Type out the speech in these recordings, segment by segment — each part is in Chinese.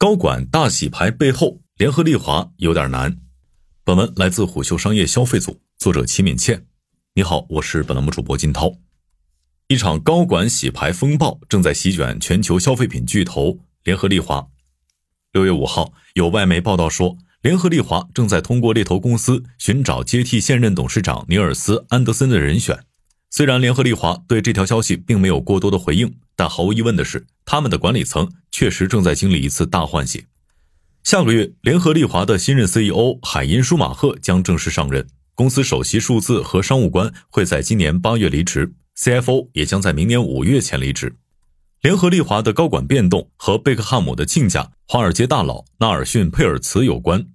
高管大洗牌背后，联合利华有点难。本文来自虎嗅商业消费组，作者齐敏倩。你好，我是本栏目主播金涛。一场高管洗牌风暴正在席卷全球消费品巨头联合利华。六月五号，有外媒报道说，联合利华正在通过猎头公司寻找接替现任董事长尼尔斯·安德森的人选。虽然联合利华对这条消息并没有过多的回应，但毫无疑问的是，他们的管理层。确实正在经历一次大换血。下个月，联合利华的新任 CEO 海因舒马赫将正式上任，公司首席数字和商务官会在今年八月离职，CFO 也将在明年五月前离职。联合利华的高管变动和贝克汉姆的亲家华尔街大佬纳尔逊·佩尔茨有关。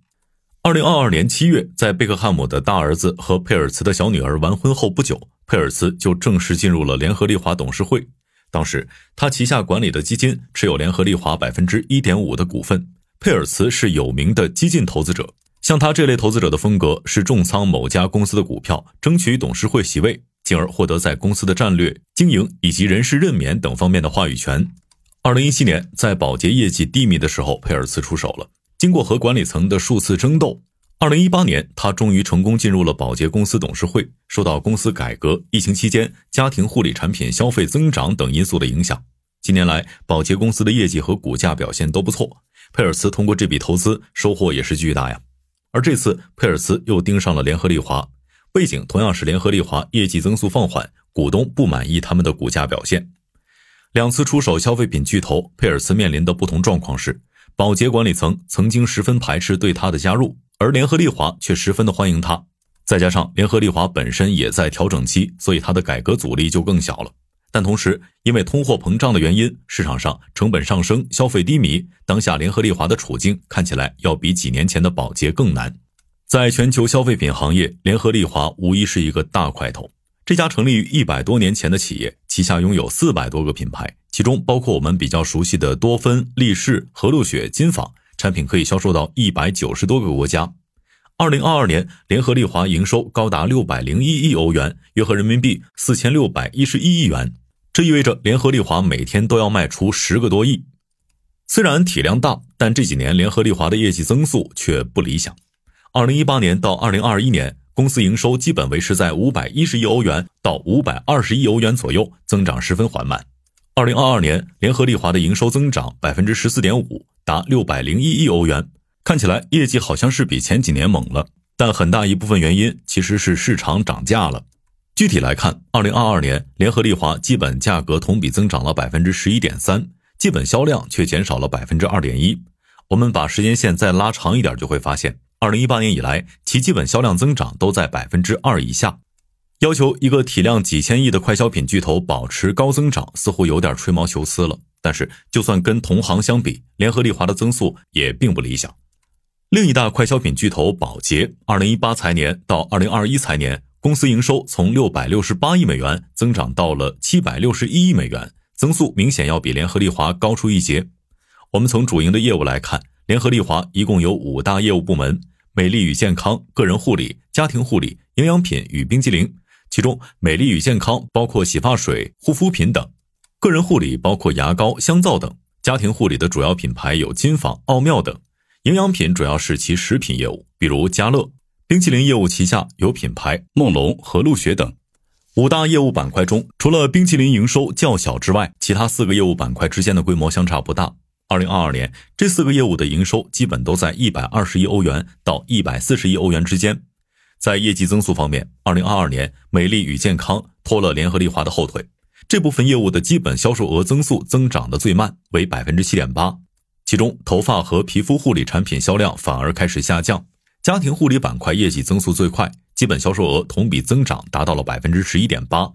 二零二二年七月，在贝克汉姆的大儿子和佩尔茨的小女儿完婚后不久，佩尔茨就正式进入了联合利华董事会。当时，他旗下管理的基金持有联合利华百分之一点五的股份。佩尔茨是有名的激进投资者，像他这类投资者的风格是重仓某家公司的股票，争取董事会席位，进而获得在公司的战略、经营以及人事任免等方面的话语权。二零一七年，在宝洁业绩低迷的时候，佩尔茨出手了。经过和管理层的数次争斗。二零一八年，他终于成功进入了宝洁公司董事会。受到公司改革、疫情期间家庭护理产品消费增长等因素的影响，近年来宝洁公司的业绩和股价表现都不错。佩尔茨通过这笔投资收获也是巨大呀。而这次佩尔茨又盯上了联合利华，背景同样是联合利华业绩增速放缓，股东不满意他们的股价表现。两次出手消费品巨头，佩尔茨面临的不同状况是，宝洁管理层曾经十分排斥对他的加入。而联合利华却十分的欢迎他，再加上联合利华本身也在调整期，所以它的改革阻力就更小了。但同时，因为通货膨胀的原因，市场上成本上升，消费低迷，当下联合利华的处境看起来要比几年前的保洁更难。在全球消费品行业，联合利华无疑是一个大块头。这家成立于一百多年前的企业，旗下拥有四百多个品牌，其中包括我们比较熟悉的多芬、力士、和路雪、金纺。产品可以销售到一百九十多个国家。二零二二年，联合利华营收高达六百零一亿欧元，约合人民币四千六百一十一亿元。这意味着联合利华每天都要卖出十个多亿。虽然体量大，但这几年联合利华的业绩增速却不理想。二零一八年到二零二一年，公司营收基本维持在五百一十亿欧元到五百二十亿欧元左右，增长十分缓慢。二零二二年，联合利华的营收增长百分之十四点五，达六百零一亿欧元。看起来业绩好像是比前几年猛了，但很大一部分原因其实是市场涨价了。具体来看，二零二二年联合利华基本价格同比增长了百分之十一点三，基本销量却减少了百分之二点一。我们把时间线再拉长一点，就会发现，二零一八年以来，其基本销量增长都在百分之二以下。要求一个体量几千亿的快消品巨头保持高增长，似乎有点吹毛求疵了。但是，就算跟同行相比，联合利华的增速也并不理想。另一大快消品巨头宝洁，二零一八财年到二零二一财年，公司营收从六百六十八亿美元增长到了七百六十一亿美元，增速明显要比联合利华高出一截。我们从主营的业务来看，联合利华一共有五大业务部门：美丽与健康、个人护理、家庭护理、营养品与冰激凌。其中，美丽与健康包括洗发水、护肤品等；个人护理包括牙膏、香皂等；家庭护理的主要品牌有金纺、奥妙等；营养品主要是其食品业务，比如家乐；冰淇淋业务旗下有品牌梦龙和露雪等。五大业务板块中，除了冰淇淋营收较小之外，其他四个业务板块之间的规模相差不大。二零二二年，这四个业务的营收基本都在一百二十亿欧元到一百四十亿欧元之间。在业绩增速方面，二零二二年，美丽与健康拖了联合利华的后腿，这部分业务的基本销售额增速增长的最慢，为百分之七点八。其中，头发和皮肤护理产品销量反而开始下降，家庭护理板块业绩增速最快，基本销售额同比增长达到了百分之十一点八。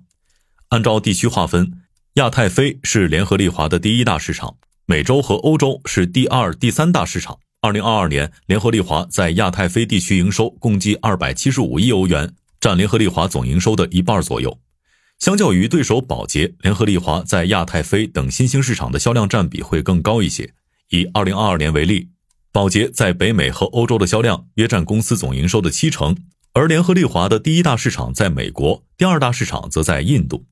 按照地区划分，亚太非是联合利华的第一大市场，美洲和欧洲是第二、第三大市场。二零二二年，联合利华在亚太非地区营收共计二百七十五亿欧元，占联合利华总营收的一半左右。相较于对手宝洁，联合利华在亚太非等新兴市场的销量占比会更高一些。以二零二二年为例，宝洁在北美和欧洲的销量约占公司总营收的七成，而联合利华的第一大市场在美国，第二大市场则在印度。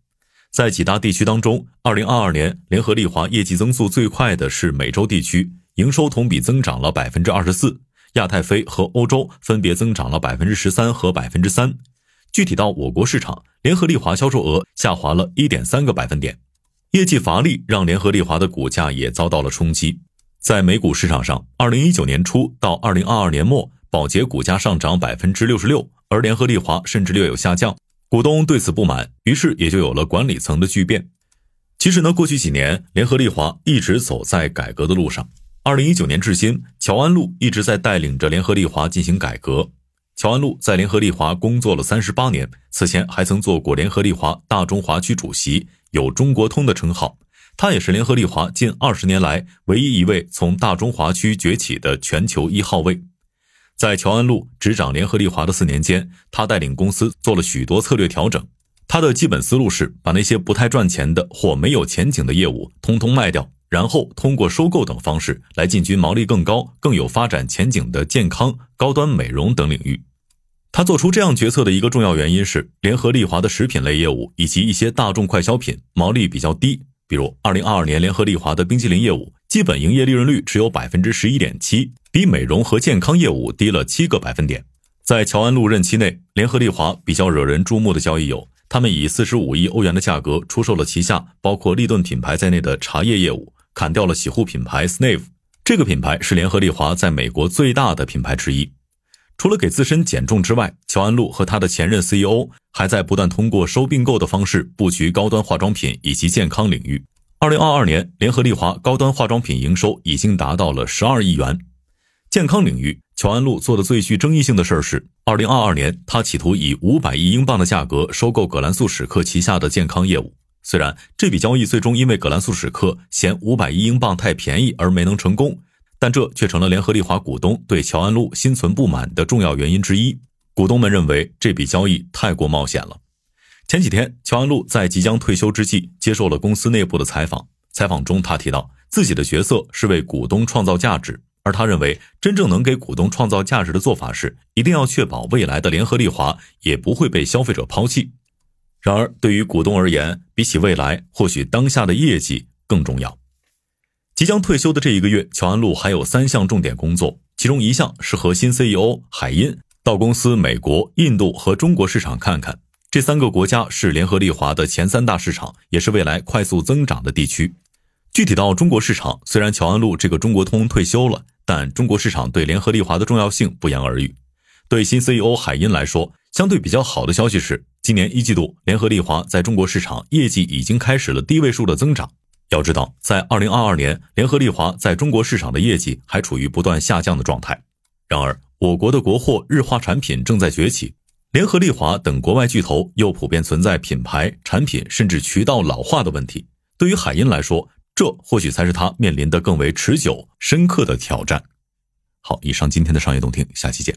在几大地区当中，二零二二年联合利华业绩增速最快的是美洲地区。营收同比增长了百分之二十四，亚太非和欧洲分别增长了百分之十三和百分之三。具体到我国市场，联合利华销售额下滑了一点三个百分点，业绩乏力让联合利华的股价也遭到了冲击。在美股市场上，二零一九年初到二零二二年末，宝洁股价上涨百分之六十六，而联合利华甚至略有下降。股东对此不满，于是也就有了管理层的巨变。其实呢，过去几年，联合利华一直走在改革的路上。二零一九年至今，乔安路一直在带领着联合利华进行改革。乔安路在联合利华工作了三十八年，此前还曾做过联合利华大中华区主席，有“中国通”的称号。他也是联合利华近二十年来唯一一位从大中华区崛起的全球一号位。在乔安路执掌联合利华的四年间，他带领公司做了许多策略调整。他的基本思路是把那些不太赚钱的或没有前景的业务通通卖掉，然后通过收购等方式来进军毛利更高、更有发展前景的健康、高端美容等领域。他做出这样决策的一个重要原因是，联合利华的食品类业务以及一些大众快消品毛利比较低。比如，二零二二年联合利华的冰淇淋业务基本营业利润率只有百分之十一点七，比美容和健康业务低了七个百分点。在乔安路任期内，联合利华比较惹人注目的交易有：他们以四十五亿欧元的价格出售了旗下包括立顿品牌在内的茶叶业务，砍掉了洗护品牌 Snave，这个品牌是联合利华在美国最大的品牌之一。除了给自身减重之外，乔安路和他的前任 CEO 还在不断通过收并购的方式布局高端化妆品以及健康领域。二零二二年，联合利华高端化妆品营收已经达到了十二亿元。健康领域，乔安路做的最具争议性的事儿是，二零二二年他企图以五百亿英镑的价格收购葛兰素史克旗下的健康业务。虽然这笔交易最终因为葛兰素史克嫌五百亿英镑太便宜而没能成功。但这却成了联合利华股东对乔安路心存不满的重要原因之一。股东们认为这笔交易太过冒险了。前几天，乔安路在即将退休之际接受了公司内部的采访。采访中，他提到自己的角色是为股东创造价值，而他认为真正能给股东创造价值的做法是一定要确保未来的联合利华也不会被消费者抛弃。然而，对于股东而言，比起未来，或许当下的业绩更重要。即将退休的这一个月，乔安路还有三项重点工作，其中一项是和新 CEO 海因到公司美国、印度和中国市场看看。这三个国家是联合利华的前三大市场，也是未来快速增长的地区。具体到中国市场，虽然乔安路这个中国通退休了，但中国市场对联合利华的重要性不言而喻。对新 CEO 海因来说，相对比较好的消息是，今年一季度联合利华在中国市场业绩已经开始了低位数的增长。要知道，在二零二二年，联合利华在中国市场的业绩还处于不断下降的状态。然而，我国的国货日化产品正在崛起，联合利华等国外巨头又普遍存在品牌、产品甚至渠道老化的问题。对于海因来说，这或许才是他面临的更为持久、深刻的挑战。好，以上今天的商业动听，下期见。